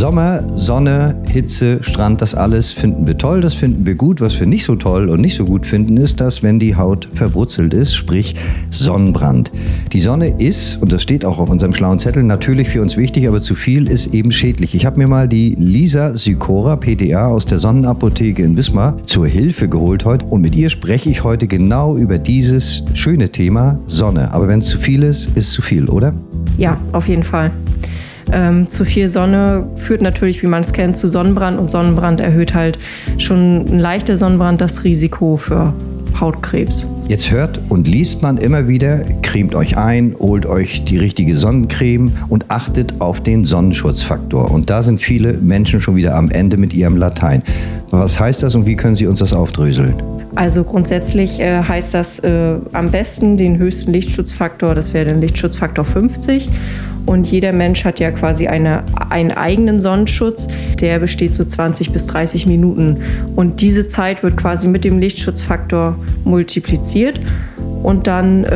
Sommer, Sonne, Hitze, Strand, das alles finden wir toll, das finden wir gut. Was wir nicht so toll und nicht so gut finden, ist, dass wenn die Haut verwurzelt ist, sprich Sonnenbrand. Die Sonne ist, und das steht auch auf unserem schlauen Zettel, natürlich für uns wichtig, aber zu viel ist eben schädlich. Ich habe mir mal die Lisa Sykora, PTA aus der Sonnenapotheke in Wismar, zur Hilfe geholt heute und mit ihr spreche ich heute genau über dieses schöne Thema Sonne. Aber wenn es zu viel ist, ist zu viel, oder? Ja, auf jeden Fall. Ähm, zu viel Sonne führt natürlich, wie man es kennt, zu Sonnenbrand und Sonnenbrand erhöht halt schon ein leichter Sonnenbrand das Risiko für Hautkrebs. Jetzt hört und liest man immer wieder, cremt euch ein, holt euch die richtige Sonnencreme und achtet auf den Sonnenschutzfaktor. Und da sind viele Menschen schon wieder am Ende mit ihrem Latein. Was heißt das und wie können Sie uns das aufdröseln? Also grundsätzlich äh, heißt das äh, am besten den höchsten Lichtschutzfaktor, das wäre der Lichtschutzfaktor 50. Und jeder Mensch hat ja quasi eine, einen eigenen Sonnenschutz, der besteht so 20 bis 30 Minuten. Und diese Zeit wird quasi mit dem Lichtschutzfaktor multipliziert. Und dann äh,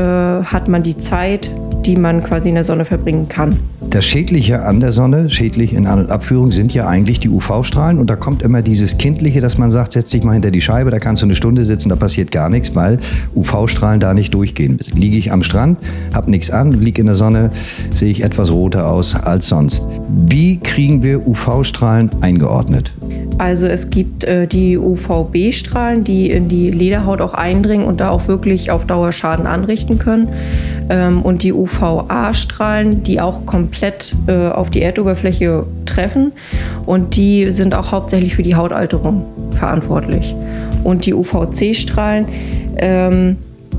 hat man die Zeit, die man quasi in der Sonne verbringen kann. Das Schädliche an der Sonne, schädlich in An- und Abführung, sind ja eigentlich die UV-Strahlen. Und da kommt immer dieses Kindliche, dass man sagt, setz dich mal hinter die Scheibe, da kannst du eine Stunde sitzen, da passiert gar nichts, weil UV-Strahlen da nicht durchgehen. Liege ich am Strand, habe nichts an, liege in der Sonne, sehe ich etwas roter aus als sonst. Wie kriegen wir UV-Strahlen eingeordnet? Also es gibt äh, die UVB-Strahlen, die in die Lederhaut auch eindringen und da auch wirklich auf Dauer Schaden anrichten können. Ähm, und die UVA-Strahlen, die auch komplett äh, auf die Erdoberfläche treffen. Und die sind auch hauptsächlich für die Hautalterung verantwortlich. Und die UVC-Strahlen, ähm,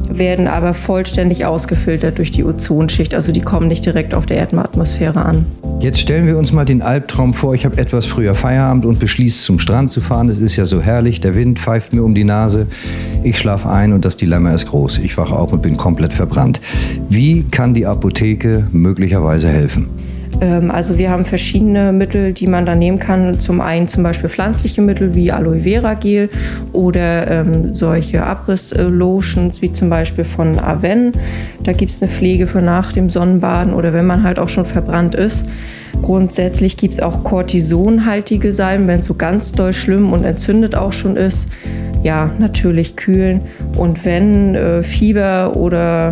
werden aber vollständig ausgefiltert durch die Ozonschicht. Also die kommen nicht direkt auf der Erdatmosphäre an. Jetzt stellen wir uns mal den Albtraum vor, ich habe etwas früher Feierabend und beschließe zum Strand zu fahren. Es ist ja so herrlich, der Wind pfeift mir um die Nase. Ich schlafe ein und das Dilemma ist groß. Ich wache auf und bin komplett verbrannt. Wie kann die Apotheke möglicherweise helfen? Ähm, also wir haben verschiedene Mittel, die man da nehmen kann. Zum einen zum Beispiel pflanzliche Mittel wie Aloe Vera Gel oder ähm, solche Abriss-Lotions wie zum Beispiel von Aven. Da gibt es eine Pflege für nach dem Sonnenbaden oder wenn man halt auch schon verbrannt ist. Grundsätzlich gibt es auch Cortisonhaltige Salben, wenn es so ganz doll schlimm und entzündet auch schon ist. Ja, natürlich kühlen. Und wenn äh, Fieber oder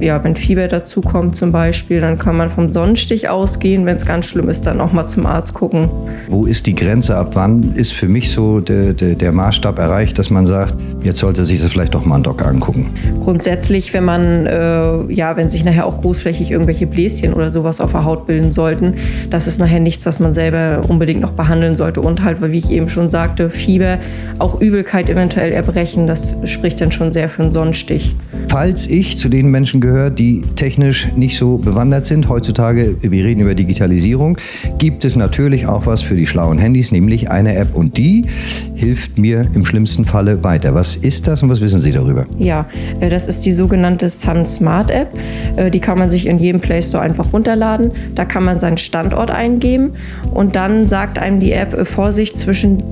ja, wenn Fieber dazu kommt zum Beispiel, dann kann man vom Sonnenstich ausgehen. Wenn es ganz schlimm ist, dann auch mal zum Arzt gucken. Wo ist die Grenze? Ab wann ist für mich so der, der, der Maßstab erreicht, dass man sagt, jetzt sollte sich das vielleicht doch mal ein Doc angucken? Grundsätzlich, wenn man, äh, ja, wenn sich nachher auch großflächig irgendwelche Bläschen oder sowas auf der Haut bilden sollten, das ist nachher nichts, was man selber unbedingt noch behandeln sollte. Und halt, wie ich eben schon sagte, Fieber, auch Übelkeit eventuell erbrechen, das spricht dann schon sehr für einen Sonnenstich. Falls ich zu den Menschen gehöre, die technisch nicht so bewandert sind, heutzutage, wir reden über Digitalisierung, gibt es natürlich auch was für die schlauen Handys, nämlich eine App und die hilft mir im schlimmsten Falle weiter. Was ist das und was wissen Sie darüber? Ja, äh, das ist die sogenannte Sun Smart App. Äh, die kann man sich in jedem Play Store einfach runterladen. Da kann man seinen Standort eingeben und dann sagt einem die App, äh, Vorsicht, zwischen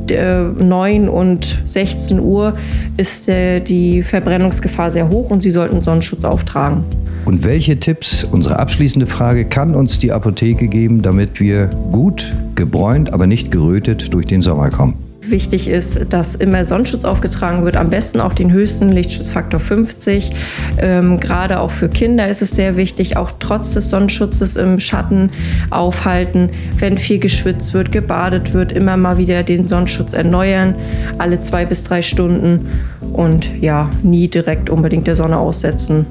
9 und 16 Uhr ist die Verbrennungsgefahr sehr hoch und Sie sollten Sonnenschutz auftragen. Und welche Tipps, unsere abschließende Frage, kann uns die Apotheke geben, damit wir gut gebräunt, aber nicht gerötet durch den Sommer kommen? Wichtig ist, dass immer Sonnenschutz aufgetragen wird, am besten auch den höchsten Lichtschutzfaktor 50. Ähm, gerade auch für Kinder ist es sehr wichtig, auch trotz des Sonnenschutzes im Schatten aufhalten. Wenn viel geschwitzt wird, gebadet wird, immer mal wieder den Sonnenschutz erneuern, alle zwei bis drei Stunden und ja, nie direkt unbedingt der Sonne aussetzen.